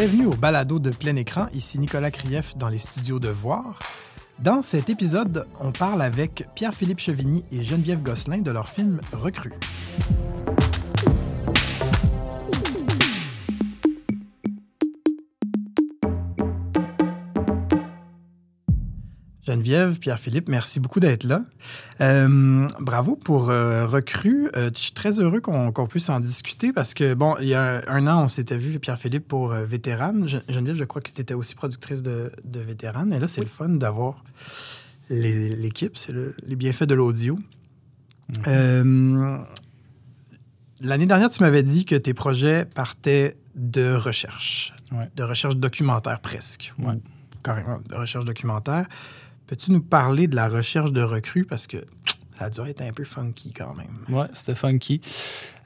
Bienvenue au balado de plein écran. Ici Nicolas Krief dans les studios de Voir. Dans cet épisode, on parle avec Pierre-Philippe Chevigny et Geneviève Gosselin de leur film Recrue. Geneviève, Pierre-Philippe, merci beaucoup d'être là. Euh, bravo pour euh, Recrue. Euh, je suis très heureux qu'on puisse en discuter parce que, bon, il y a un, an, on s'était vu, Pierre-Philippe, pour Vétérane. Geneviève, je crois que tu étais aussi productrice de, de Vétérane. Mais là, c'est le fun d'avoir l'équipe, c'est les bienfaits de l'audio. Mm-hmm. L'année dernière, tu m'avais dit que tes projets partaient de recherche, de recherche documentaire presque, ouais. carrément de recherche documentaire. Peux-tu nous parler de la recherche de recrues? Parce que ça a dû être un peu funky quand même. Ouais, c'était funky.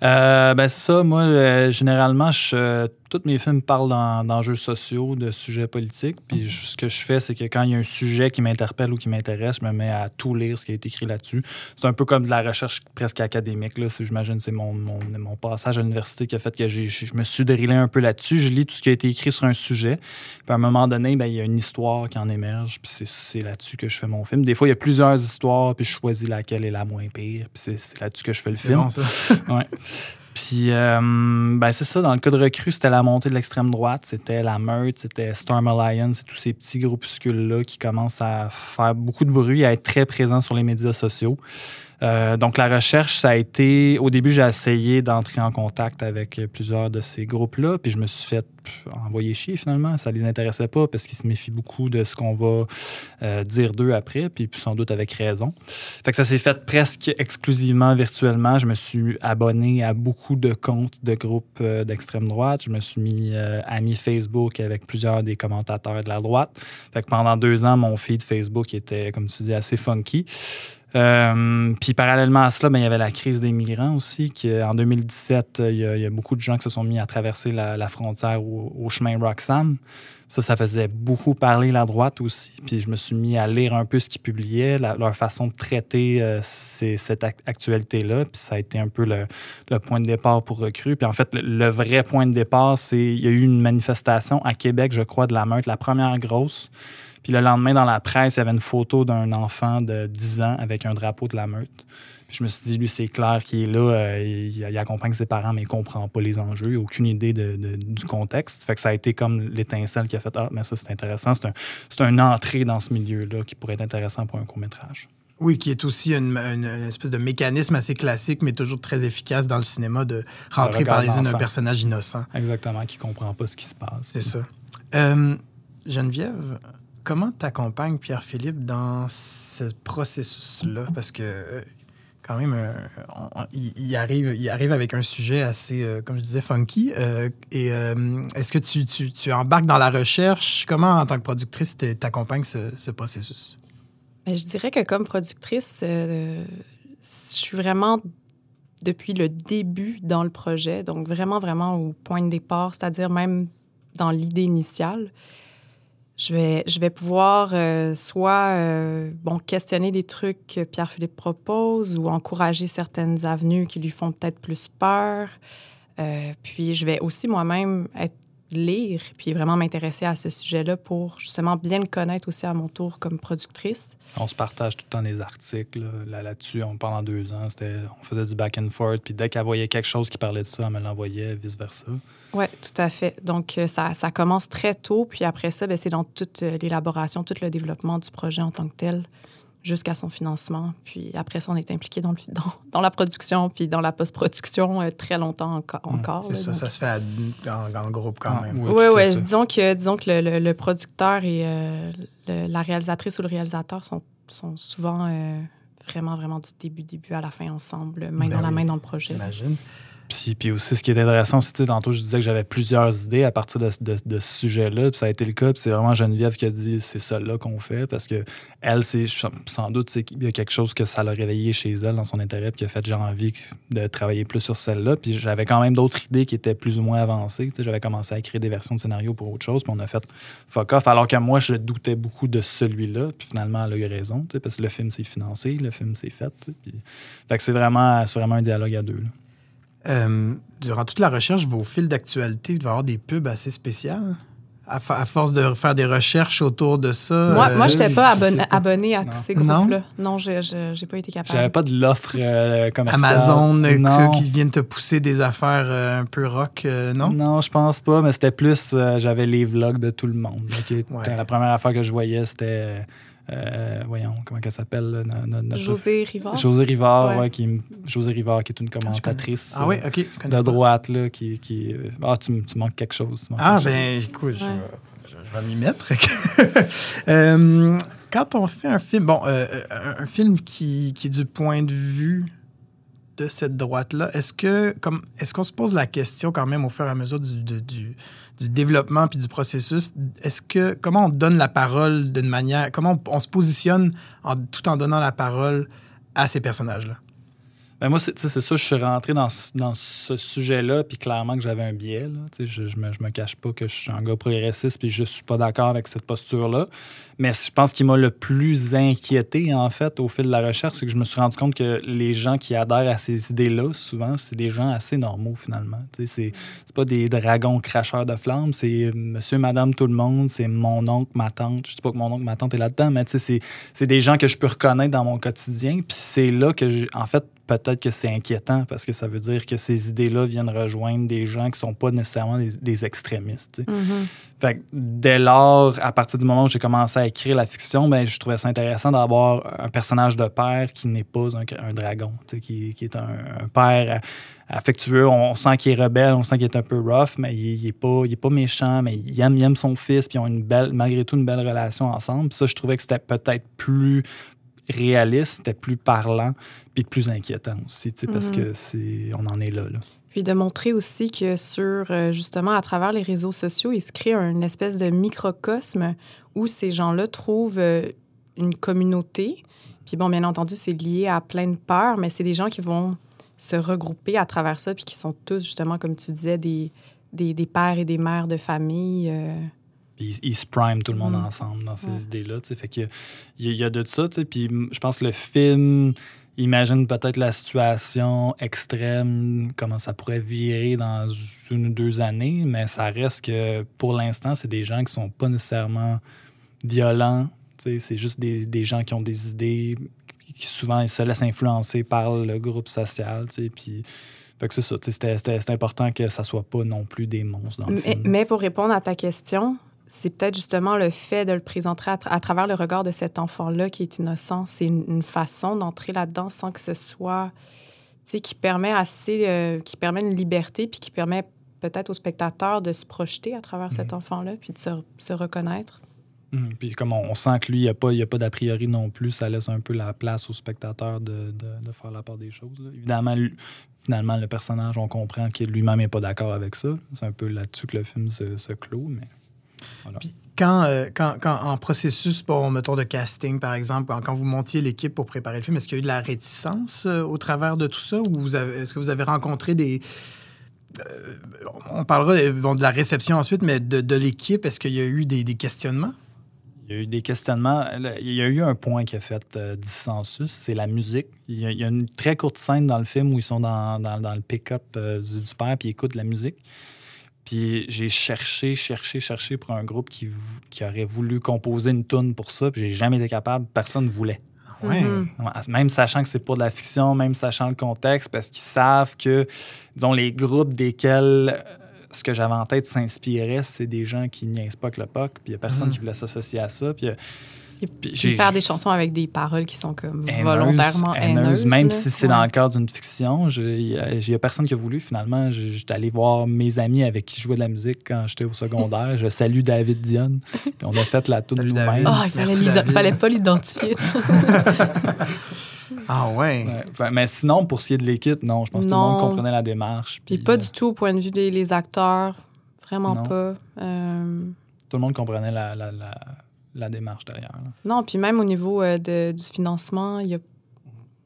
Euh, ben, c'est ça. Moi, euh, généralement, je, tous mes films parlent d'enjeux sociaux, de sujets politiques. Puis ce que je fais, c'est que quand il y a un sujet qui m'interpelle ou qui m'intéresse, je me mets à tout lire ce qui a été écrit là-dessus. C'est un peu comme de la recherche presque académique. Là. J'imagine c'est mon, mon, mon, passage à l'université qui a fait que je me suis drillé un peu là-dessus. Je lis tout ce qui a été écrit sur un sujet. Puis à un moment donné, ben, il y a une histoire qui en émerge. Puis c'est là-dessus que je fais mon film. Des fois, il y a plusieurs histoires, puis je choisis laquelle est la moins pire. Puis c'est là-dessus que je fais le film. Bon, ça. ouais. Puis, euh, ben c'est ça, dans le cas de recrue, c'était la montée de l'extrême droite, c'était la meute, c'était Storm Alliance, tous ces petits groupuscules-là qui commencent à faire beaucoup de bruit, à être très présents sur les médias sociaux. Euh, donc, la recherche, ça a été. Au début, j'ai essayé d'entrer en contact avec plusieurs de ces groupes-là, puis je me suis fait envoyer chier finalement. Ça les intéressait pas parce qu'ils se méfient beaucoup de ce qu'on va euh, dire d'eux après, puis sans doute avec raison. Fait que ça s'est fait presque exclusivement virtuellement. Je me suis abonné à beaucoup de comptes de groupes euh, d'extrême droite. Je me suis mis ami Facebook avec plusieurs des commentateurs de la droite. Fait que pendant deux ans, mon feed Facebook était, comme tu dis, assez funky. Euh, puis parallèlement à cela, ben, il y avait la crise des migrants aussi, qui en 2017, il y, a, il y, a, beaucoup de gens qui se sont mis à traverser la, la frontière au, au, chemin Roxham. Ça, ça faisait beaucoup parler la droite aussi. Puis je me suis mis à lire un peu ce qu'ils publiaient, leur façon de traiter euh, ces, cette actualité-là. Puis ça a été un peu le, le, point de départ pour Recru. Puis en fait, le, le vrai point de départ, c'est il y a eu une manifestation à Québec, je crois, de la meute, la première grosse. Puis le lendemain, dans la presse, il y avait une photo d'un enfant de 10 ans avec un drapeau de la meute. Puis je me suis dit, lui, c'est clair qu'il est là, euh, il, accompagne ses parents, mais il comprend pas les enjeux, il n'a aucune idée de, du contexte. Fait que ça a été comme l'étincelle qui a fait Ah, mais ça, c'est intéressant. C'est un, une entrée dans ce milieu-là qui pourrait être intéressant pour un court-métrage. Oui, qui est aussi une, espèce de mécanisme assez classique, mais toujours très efficace dans le cinéma de rentrer par les yeux d'un personnage innocent. Exactement, qui comprend pas ce qui se passe. C'est ça. Euh, Geneviève, Comment t'accompagnes Pierre-Philippe dans ce processus-là? Parce que euh, quand même, euh, il, arrive, arrive avec un sujet assez, euh, comme je disais, funky. et est-ce que tu, tu, tu, embarques dans la recherche? Comment, en tant que productrice, t'accompagnes ce, ce, processus? Ben, je dirais que comme productrice, je suis vraiment depuis le début dans le projet, donc vraiment, vraiment au point de départ, c'est-à-dire même dans l'idée initiale je vais, je vais pouvoir euh, soit euh, bon, questionner des trucs que Pierre-Philippe propose ou encourager certaines avenues qui lui font peut-être plus peur. Euh, puis je vais aussi moi-même être lire puis vraiment m'intéresser à ce sujet-là pour justement bien le connaître aussi à mon tour comme productrice. On se partage tout le temps des articles là-dessus. Là pendant deux ans, on faisait du back and forth. Puis dès qu'elle voyait quelque chose qui parlait de ça, elle me l'envoyait, vice-versa. Oui, tout à fait. Donc, euh, ça, ça commence très tôt. Puis après ça, ben, c'est dans toute euh, l'élaboration, tout le développement du projet en tant que tel jusqu'à son financement. Puis après ça, on est impliqué dans, dans, dans, la production puis dans la post-production euh, très longtemps encore. c'est ça, ça se fait en, groupe quand ah, même. Oui, oui. Ouais, disons que, disons que le, le, producteur et la réalisatrice ou le réalisateur sont, sont souvent vraiment, vraiment du début, début à la fin ensemble, main ben dans la main dans le projet. J'imagine. Puis, puis aussi, ce qui est intéressant aussi, tantôt, je disais que j'avais plusieurs idées à partir de, de, de ce sujet-là. Puis ça a été le cas. Puis c'est vraiment Geneviève qui a dit c'est ça là qu'on fait. Parce que elle, c'est sans doute qu'il y a quelque chose que ça l'a réveillé chez elle dans son intérêt. Puis qui a fait j'ai envie de travailler plus sur celle-là. Puis j'avais quand même d'autres idées qui étaient plus ou moins avancées. J'avais commencé à écrire des versions de scénario pour autre chose. Puis on a fait fuck off. Alors que moi, je doutais beaucoup de celui-là. Puis finalement, elle a eu raison. Parce que le film s'est financé, le film s'est fait. Fait que c'est vraiment, un dialogue à deux. Euh, durant toute la recherche, vos fils d'actualité, il doit y avoir des pubs assez spéciales. À, force de faire des recherches autour de ça. Moi, euh, moi je n'étais je pas, abonné, pas. abonnée à Non. tous ces groupes-là. Non, j'ai j'ai pas été J'avais capable. pas de l'offre euh, commerciale. Amazon euh, non. que- qui viennent te pousser des affaires euh, un peu rock, euh, non? Non, je pense pas, mais c'était plus. euh, J'avais les vlogs de tout le monde. là, qui- Ouais. La première affaire que je voyais, c'était. Euh, voyons, comment elle s'appelle José Rivard. José Rivard, Ouais. ouais, qui, José Rivard, qui est une commentatrice Ah oui, euh, ok. je connais de droite, là, qui. qui euh, ah, tu, tu manques quelque chose. manques Ah, quelque chose. ben, écoute, je, Ouais. je- je vais m'y mettre. Euh, quand on fait un film, bon, euh, un, un film qui, qui est du point de vue de cette droite-là, est-ce que, comme, est-ce qu'on se pose la question quand même au fur et à mesure du, du développement puis du processus, est-ce que, comment on donne la parole d'une manière, comment on, on se positionne en, tout en donnant la parole à ces personnages-là? Ben moi, c'est ça, je suis rentré dans, ce- dans ce sujet-là, puis clairement que j'avais un biais. Là, je, je, me, me cache pas que je suis un gars progressiste, puis je suis pas d'accord avec cette posture-là. Mais je pense qu'il m'a le plus inquiété, en fait, au fil de la recherche, c'est que je me suis rendu compte que les gens qui adhèrent à ces idées-là, souvent, c'est des gens assez normaux, finalement. Sais, C'est pas des dragons cracheurs de flammes, c'est monsieur, madame, tout le monde, c'est mon oncle, ma tante. Je dis pas que mon oncle, ma tante est là-dedans, mais c'est des gens que je peux reconnaître dans mon quotidien. Puis c'est là que, en fait, peut-être que c'est inquiétant parce que ça veut dire que ces idées-là viennent rejoindre des gens qui sont pas nécessairement des, des extrémistes. Mhm. Fait que dès lors, à partir du moment où j'ai commencé à écrire la fiction, ben, je trouvais ça intéressant d'avoir un personnage de père qui n'est pas un, un dragon, qui, qui est un, un père affectueux. On sent qu'il est rebelle, on sent qu'il est un peu rough, mais il, il est pas, il est pas méchant, mais il aime, il aime son fils, puis ils ont une belle, malgré tout une belle relation ensemble. Puis ça, je trouvais que c'était peut-être plus réaliste, c'était plus parlant, puis plus inquiétant aussi, tu sais, parce Mhm. que c'est, on en est là. là. Puis de montrer aussi que sur, euh, justement, à travers les réseaux sociaux, il se crée une espèce de microcosme où ces gens-là trouvent euh, une communauté. Puis bon, bien entendu, c'est lié à plein de peurs, mais c'est des gens qui vont se regrouper à travers ça, puis qui sont tous, justement, comme tu disais, des, des, des pères et des mères de famille. euh. Ils, ils se prime tout le monde Mm. ensemble dans ces Ouais. idées-là. Fait que il y, y a de ça. Puis je pense que le film imagine peut-être la situation extrême, comment ça pourrait virer dans une ou deux années, mais ça reste que pour l'instant, c'est des gens qui sont pas nécessairement violents. C'est juste des, des gens qui ont des idées qui souvent ils se laissent influencer par le groupe social. Puis fait que c'est ça. C'était important que ça soit pas non plus des monstres dans le Mais, film. mais pour répondre à ta question, c'est peut-être justement le fait de le présenter à, tra- à travers le regard de cet enfant-là qui est innocent. C'est une, une façon d'entrer là-dedans sans que ce soit, tu sais, qui permet assez, euh, qui permet une liberté, puis qui permet peut-être au spectateur de se projeter à travers cet Mhm. enfant-là, puis de se, se reconnaître. Mhm. Puis comme on, on sent que lui, il n'y a pas, il y a pas d'a priori non plus, ça laisse un peu la place au spectateur de, de- de faire la part des choses. là. Évidemment, lui- finalement, le personnage, on comprend qu'il lui-même n'est pas d'accord avec ça. C'est un peu là-dessus que le film se, se clôt, mais voilà. Puis quand, euh, quand, quand en processus, bon, mettons de casting, par exemple, quand- quand vous montiez l'équipe pour préparer le film, est-ce qu'il y a eu de la réticence euh, au travers de tout ça? Ou est-ce que vous avez rencontré des. euh, on parlera bon, de la réception ensuite, mais de, de l'équipe, est-ce qu'il y a eu des, des questionnements? Il y a eu des questionnements. Il y a eu un point qui a fait euh, dissensus, c'est la musique. Il y, a, il y a une très courte scène dans le film où ils sont dans, dans- dans le pick-up euh, du, du père puis ils écoutent la musique. Puis j'ai cherché, cherché, cherché pour un groupe qui, qui aurait voulu composer une tune pour ça, puis j'ai jamais été capable. Personne ne voulait. Ouais? Mhm. Ouais, Même sachant que c'est pour de la fiction, même sachant le contexte, parce qu'ils savent que, disons, les groupes desquels euh, ce que j'avais en tête s'inspirait, c'est des gens qui niaisent pas que le POC, puis il y a personne Mhm. qui voulait s'associer à ça. Puis, euh, Et puis Puis faire des chansons avec des paroles qui sont comme haineuse, volontairement haineuse, haineuses. Même là. si c'est Ouais. dans le cadre d'une fiction, il y a- personne qui a voulu. Finalement, j'étais allé voir mes amis avec qui je jouais de la musique quand j'étais au secondaire. je salue David Dion. Puis on a fait la tune Salut, nous-mêmes. Ah, il David. fallait pas l'identifier. Ah ouais. Mais sinon, pour ce qui est de l'équipe, non, je pense que tout le monde comprenait la démarche. Puis puis, pas euh, du tout au point de vue des les acteurs. Vraiment Non. pas. Euh, Tout le monde comprenait la, la, la, la démarche derrière. là. non, puis même au niveau euh, de- du financement, il y a,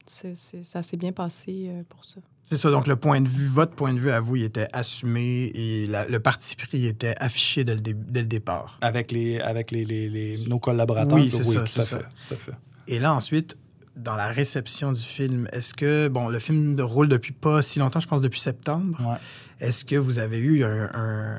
c'est- c'est- ça s'est bien passé euh, pour ça. C'est ça, donc le point de vue, votre point de vue à vous, il était assumé et la- le parti pris était affiché dès le, dé- dès le départ. Avec, les, avec les, les, les- nos collaborateurs. Oui, c'est ça, tout c'est à ça. tout à fait. Et là, ensuite, dans la réception du film, est-ce que, bon, le film roule depuis pas si longtemps, je pense depuis septembre. Ouais. Est-ce que vous avez eu un- un-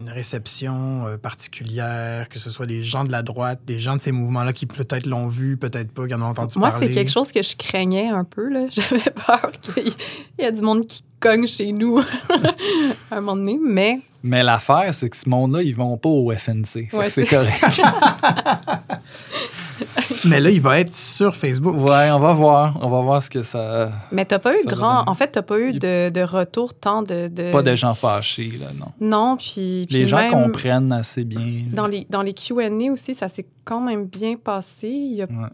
une réception euh, particulière, que ce soit des gens de la droite, des gens de ces mouvements-là qui peut-être l'ont vu, peut-être pas, qui en ont entendu Moi, parler? c'est quelque chose que je craignais un peu. là. J'avais peur qu'il y- il y ait du monde qui cogne chez nous à un moment donné. Mais Mais l'affaire, c'est que ce monde-là, ils vont pas au FNC. Ouais, c'est- correct. Mais là, il va être sur Facebook. ouais, on va voir. On va voir ce que ça. Mais t'as pas eu grand. En fait, t'as pas eu de, de retour tant de. de- Pas de gens fâchés, là, non. Non, puis. puis Les gens même comprennent assez bien. Dans les, dans les QA aussi, ça s'est quand même bien passé. Il n'y a, Ouais.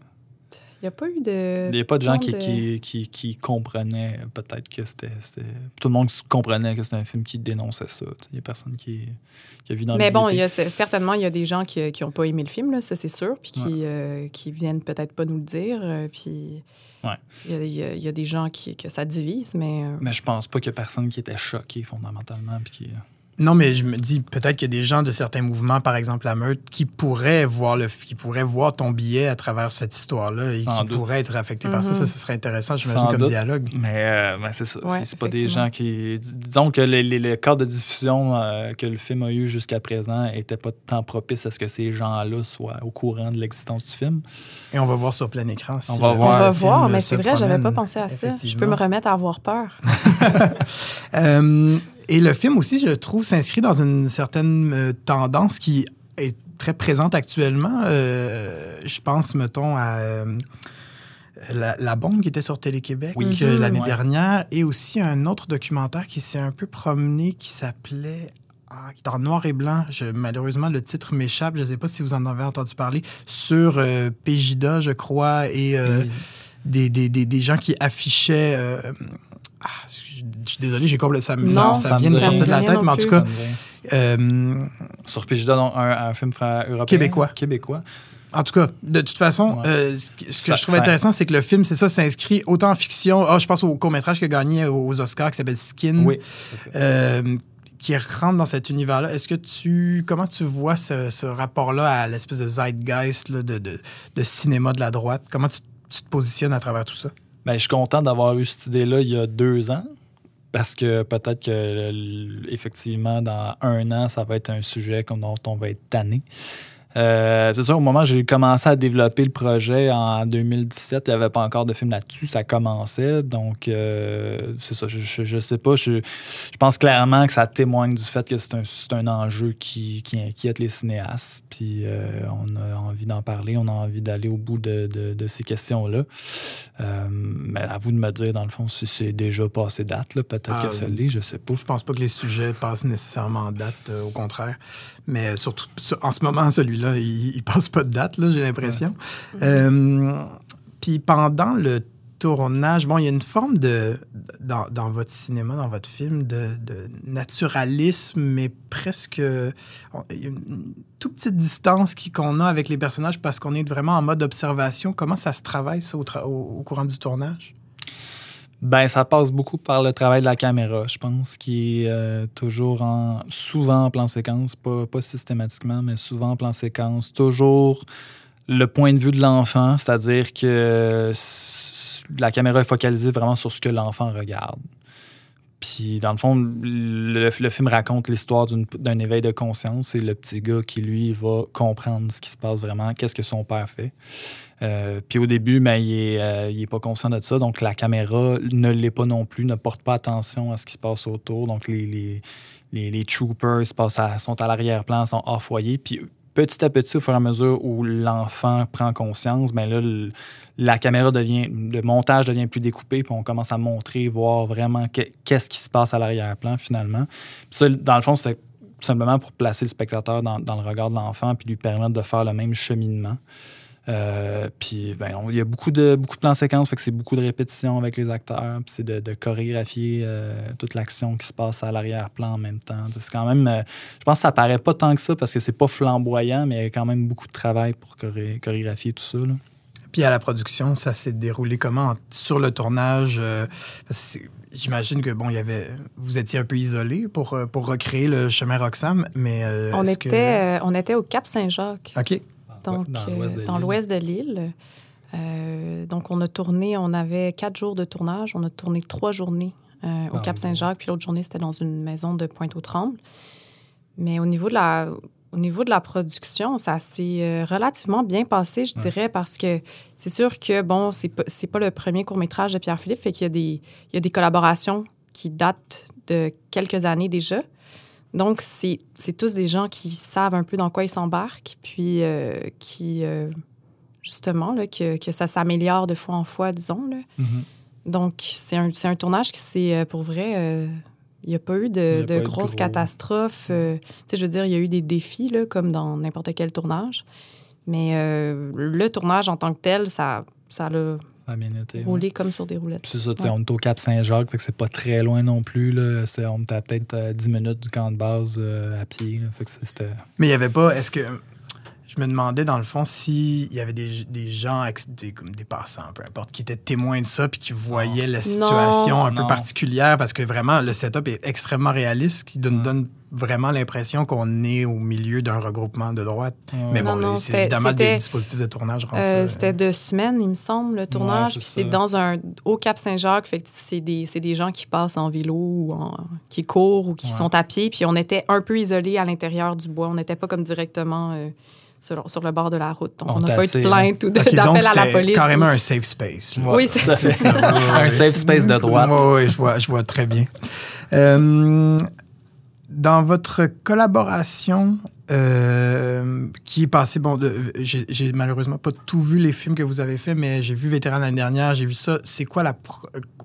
Il y a pas eu de. Il n'y a pas de gens qui, de- qui, qui, qui comprenaient peut-être que c'était, Tout le monde comprenait que c'était un film qui dénonçait ça. Il n'y a personne qui, qui a vu dans Mais bon, y a, certainement, il y a des gens qui n'ont pas aimé le film, là, ça c'est sûr, puis qui, euh, qui viennent peut-être pas nous le dire. euh, puis Ouais. il y, a, il y a- il y a des gens qui, que ça divise, mais. euh, Mais je pense pas qu'il y a personne qui était choqué fondamentalement. Puis qui... Non, mais je me dis peut-être qu'il y a des gens de certains mouvements, par exemple la meute, qui pourraient voir le, qui pourraient voir ton billet à travers cette histoire-là et Sans qui doute. pourraient être affectés par ça. Mhm. Ça, ce serait intéressant, j'imagine, comme doute. dialogue. Mais, euh, ben, c'est ça. Ouais, c'est, pas des gens qui. dis- Disons que les, les- le cadre de diffusion euh, que le film a eu jusqu'à présent était pas tant propice à ce que ces gens-là soient au courant de l'existence du film. Et on va voir sur plein écran. si On va voir. on va le film voir, mais c'est vrai, j'avais pas pensé à ça. Je peux me remettre à avoir peur. Euh, et le film aussi, je trouve, s'inscrit dans une certaine euh, tendance qui est très présente actuellement. Euh, je pense, mettons, à euh, la, La bombe qui était sur Télé-Québec Oui. Mhm. l'année Ouais. dernière et aussi un autre documentaire qui s'est un peu promené qui s'appelait... ah, qui est en noir et blanc. Je- malheureusement, le titre m'échappe. Je ne sais pas si vous en avez entendu parler. Sur euh, Pégida, je crois, et euh, Et- des, des, des, des gens qui affichaient. euh, ah, je je suis désolé, j'ai complètement. Ça, me- ça, ça vient de sortir de la tête, mais en tout cas, euh, Sur Pégida, donc, un, un film européen? Québécois. Québécois. en tout cas, de toute façon, Ouais. euh, ce que, ce que Ça- je trouve ça- intéressant, c'est que le film, c'est ça, s'inscrit autant en fiction. Ah, je pense au court-métrage qui a gagné aux Oscars qui s'appelle Skin. Oui. euh, qui rentre dans cet univers-là. Est-ce que tu. Comment tu vois ce, ce rapport-là à l'espèce de zeitgeist là, de, de, de cinéma de la droite? Comment tu, tu te positionnes à travers tout ça? Ben, je suis content d'avoir eu cette idée-là il y a deux ans. Parce que peut-être que, l- effectivement, dans un an, ça va être un sujet dont on va être tanné. Euh, c'est sûr, au moment où j'ai commencé à développer le projet en 2017, il n'y avait pas encore de film là-dessus. Ça commençait. Donc, euh, c'est ça. Je, je, je sais pas. Je, je pense clairement que ça témoigne du fait que c'est un, c'est un enjeu qui, qui inquiète les cinéastes. Puis, euh, on a envie d'en parler. On a envie d'aller au bout de, de, de ces questions-là. Mais à vous de me dire, dans le fond, si c'est déjà passé date. là. Peut-être Ah, que ça l'est, je sais pas. Je pense pas que les sujets passent nécessairement en date, au contraire. Mais surtout, sur- en ce moment, celui-là, il, il passe pas de date, là, j'ai l'impression. Euh, Puis pendant le tournage, bon, il y a une forme de, dans, dans votre cinéma, dans votre film, de, de naturalisme, mais presque, on- il y a une toute petite distance qui- qu'on a avec les personnages parce qu'on est vraiment en mode observation. Comment ça se travaille, ça, au, tra- au- au courant du tournage? Ben, ça passe beaucoup par le travail de la caméra, je pense, qui est euh, toujours en, souvent en plan séquence, pas, pas systématiquement, mais souvent en plan séquence. Toujours le point de vue de l'enfant, c'est-à-dire que la caméra est focalisée vraiment sur ce que l'enfant regarde. Puis, dans le fond, le, film raconte l'histoire d'un éveil de conscience. C'est le petit gars qui, lui, va comprendre ce qui se passe vraiment, qu'est-ce que son père fait. Euh, puis au début, ben, il est, euh, pas conscient de ça, donc la caméra ne l'est pas non plus, ne porte pas attention à ce qui se passe autour. Donc les, les, les, troopers se passent sont à l'arrière-plan, sont hors foyer. Puis petit à petit, au fur et à mesure où l'enfant prend conscience, ben là, le- la caméra devient, le montage devient plus découpé, puis on commence à montrer, voir vraiment que- qu'est-ce qui se passe à l'arrière-plan finalement. Ça, dans le fond, c'est simplement pour placer le spectateur dans, le regard de l'enfant, puis lui permettre de faire le même cheminement. Euh, puis ben, il y a beaucoup de, beaucoup de plans séquences, fait que c'est beaucoup de répétitions avec les acteurs, puis c'est de, chorégraphier euh, toute l'action qui se passe à l'arrière-plan en même temps. C'est quand même, euh, je pense que ça paraît pas tant que ça parce que c'est pas flamboyant, mais il y a quand même beaucoup de travail pour choré- chorégraphier tout ça. là. Puis à la production, ça s'est déroulé comment? En- sur le tournage? euh, J'imagine que bon, il y avait, vous étiez un peu isolé pour, euh, pour recréer le chemin Roxham, mais euh, On que- était, euh, on était au Cap Saint-Jacques, Ok. donc Dans l'ouest de l'île. Euh, donc, on a tourné, on avait quatre jours de tournage. On a tourné trois journées euh, au Ah, Cap. Saint-Jacques, puis l'autre journée, c'était dans une maison de Pointe-aux-Trembles. Mais au niveau de la, au niveau de la production, ça s'est euh, relativement bien passé, je Ouais. dirais, parce que c'est sûr que, bon, c'est pas, c'est pas le premier court-métrage de Pierre-Philippe, fait qu'il y a des, il y a des collaborations qui datent de quelques années déjà. Donc, c'est c'est tous des gens qui savent un peu dans quoi ils s'embarquent, puis euh, qui, euh, justement, là, que, que ça s'améliore de fois en fois, disons. Là. Mhm. Donc, c'est un, c'est un tournage qui, euh, pour vrai, euh, il n'y a pas eu de, de pas grosses gros- catastrophes. euh, tu sais, je veux dire, il y a eu des défis, là, comme dans n'importe quel tournage. Mais euh, le tournage en tant que tel, ça, ça l'a Ça a bien été. ouais. roulé comme sur des roulettes. C'est ça, Ouais. on est au Cap Saint-Jacques, fait que c'est pas très loin non plus. Là. C'est- On était à peut-être euh, 10 minutes du camp de base euh, à pied. là. Fait que c'était. Mais il n'y avait pas. Est-ce que. Je me demandais, dans le fond, s'il y avait des, des gens, des, comme des passants, peu importe, qui étaient témoins de ça puis qui voyaient la situation un peu particulière parce que vraiment, le setup est extrêmement réaliste, qui donne, Ouais. donne vraiment l'impression qu'on est au milieu d'un regroupement de droite. Mais bon, c'est évidemment des dispositifs de tournage. Euh, ça- C'était deux semaines, il me semble, le tournage. c'est Puis c'est dans un au Cap Saint-Jacques. Fait c'est des, c'est des gens qui passent en vélo ou en- qui courent ou qui Ouais. sont à pied. Puis on était un peu isolés à l'intérieur du bois. On n'était pas comme directement euh, sur, sur le bord de la route. Donc On n'a pas eu de assez, plainte ou d'appel à la police. carrément ou- un safe space. là. Oui, c'est fait. Ouais, un safe space de droite. Oui, oui, je vois, je vois très bien. Euh, dans votre collaboration euh, qui est passée, bon, j'ai malheureusement pas tout vu les films que vous avez faits, mais j'ai vu Vétéran l'année dernière, j'ai vu ça. C'est quoi la.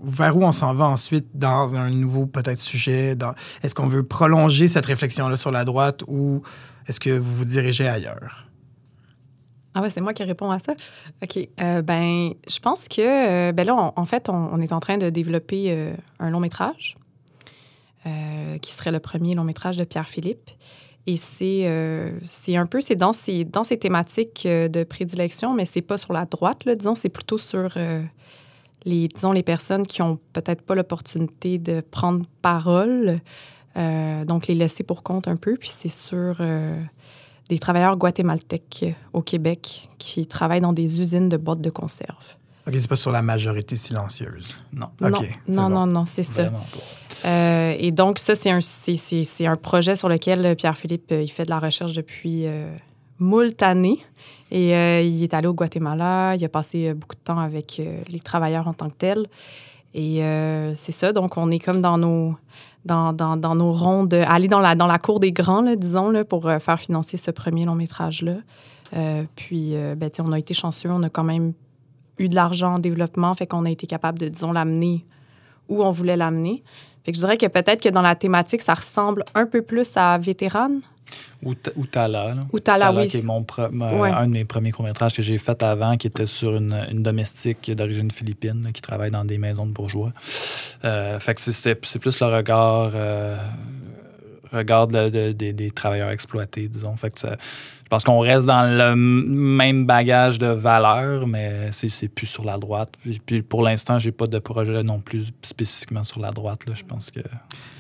Vers où on s'en va ensuite dans un nouveau peut-être sujet? Est-ce qu'on veut prolonger cette réflexion-là sur la droite ou est-ce que vous vous dirigez ailleurs? Ah ouais, c'est moi qui réponds à ça. OK. Euh, ben, je pense que, euh, ben là, en fait, on, est en train de développer euh, un long métrage qui serait le premier long métrage de Pierre Philippe. Et c'est un peu, c'est dans ces, dans ces thématiques de prédilection, mais c'est pas sur la droite, là, disons, c'est plutôt sur les, disons, les personnes qui ont peut-être pas l'opportunité de prendre parole, euh, donc les laisser pour compte un peu. Puis c'est sur euh, des travailleurs guatémaltèques au Québec qui travaillent dans des usines de boîtes de conserve. OK, c'est pas sur la majorité silencieuse. Non, OK, non, non, bon. non, non, c'est ça. Euh, et donc, ça, c'est un, c'est, projet sur lequel Pierre-Philippe, il fait de la recherche depuis moult années. Et il est allé au Guatemala, il a passé beaucoup de temps avec les travailleurs en tant que tels. Et euh, c'est ça, donc on est comme dans nos, dans, dans, dans nos rondes, aller dans la, dans la cour des grands, là, disons, là, pour euh, faire financer ce premier long métrage-là. Euh, puis, euh, ben, on a été chanceux, on a quand même eu de l'argent en développement, fait qu'on a été capable de, disons, l'amener où on voulait l'amener. Fait que je dirais que peut-être que dans la thématique, ça ressemble un peu plus à Vétérane Ou, Ta- ou Tala. là. ou Tala, Tala, oui. qui est mon Ouais. un de mes premiers courts-métrages que j'ai fait avant, qui était sur une, une domestique d'origine philippine là, qui travaille dans des maisons de bourgeois. Euh, fait que c'est plus le regard, euh, regard de- de- des- travailleurs exploités, disons. Fait que ça- je pense qu'on reste dans le même bagage de valeurs, mais c'est plus sur la droite. Puis, puis pour l'instant, j'ai pas de projet non plus spécifiquement sur la droite. Là. Je pense que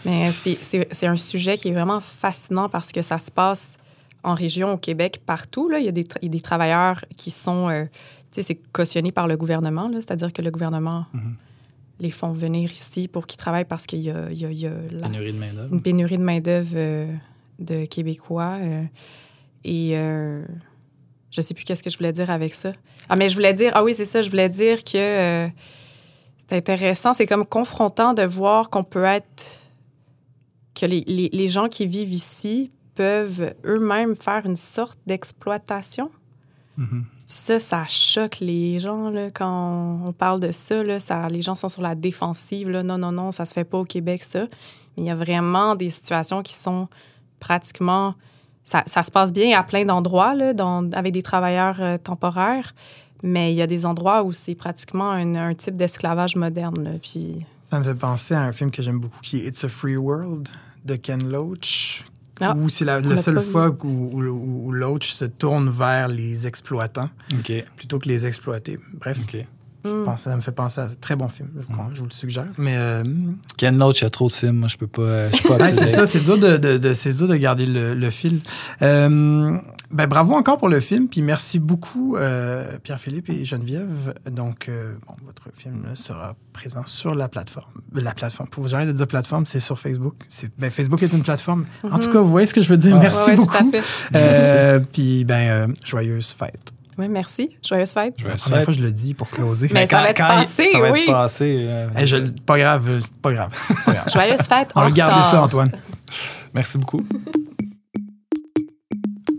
Mais c'est- un sujet qui est vraiment fascinant parce que ça se passe en région, au Québec, partout. Là. Il, y a des il y a des travailleurs qui sont... euh, tu sais, c'est cautionné par le gouvernement, c'est-à-dire que le gouvernement Mhm. Les font venir ici pour qu'ils travaillent parce qu'il y a, il y a- il y a la- pénurie de main-d'œuvre. une pénurie de main-d'œuvre euh, de Québécois. euh, et euh, je sais plus qu'est-ce que je voulais dire avec ça. Ah, mais je voulais dire, ah oui, c'est ça, je voulais dire que euh, c'est intéressant, c'est comme confrontant de voir qu'on peut être. que les, les- les gens qui vivent ici peuvent eux-mêmes faire une sorte d'exploitation. Ça, ça choque les gens là, quand on parle de ça, là, ça. Les gens sont sur la défensive. Là. Non, non, non, ça se fait pas au Québec, ça. Mais il y a vraiment des situations qui sont pratiquement... Ça, ça se passe bien à plein d'endroits, là, avec des travailleurs euh, temporaires, mais il y a des endroits où c'est pratiquement un, type d'esclavage moderne. Puis, Ça me fait penser à un film que j'aime beaucoup qui est It's a Free World de Ken Loach. Ah, où c'est la, la seule fois où, où- où Loach se tourne vers les exploitants OK. plutôt que les exploiter. Bref. OK. Je Mm. pense, ça me fait penser à un très bon film. Je, je vous le suggère. Mais euh, Ken Loach, il y a trop de films. Moi, je peux pas. Je suis pas Ouais, c'est ça, c'est dur de, de, de- c'est dur de garder le, le fil. Euh, ben, bravo encore pour le film, puis merci beaucoup euh, Pierre-Philippe et Geneviève. Donc, euh, bon, votre film là, sera présent sur la plateforme. La plateforme, pour j'arrête de dire plateforme, c'est sur Facebook. C'est, ben, Facebook est une plateforme. En tout Mhm. cas, vous voyez ce que je veux dire. Ouais. Merci Ouais, beaucoup. Euh, puis, ben, euh, joyeuse fête. Oui, merci. Joyeuse fête. Vais La première fois, je le dis pour closer. Mais ça va être passé, ça va oui. être passé. euh, Hey, je, pas grave, pas grave. Pas grave. Joyeuse fête. On va garder ça, Antoine. Merci beaucoup.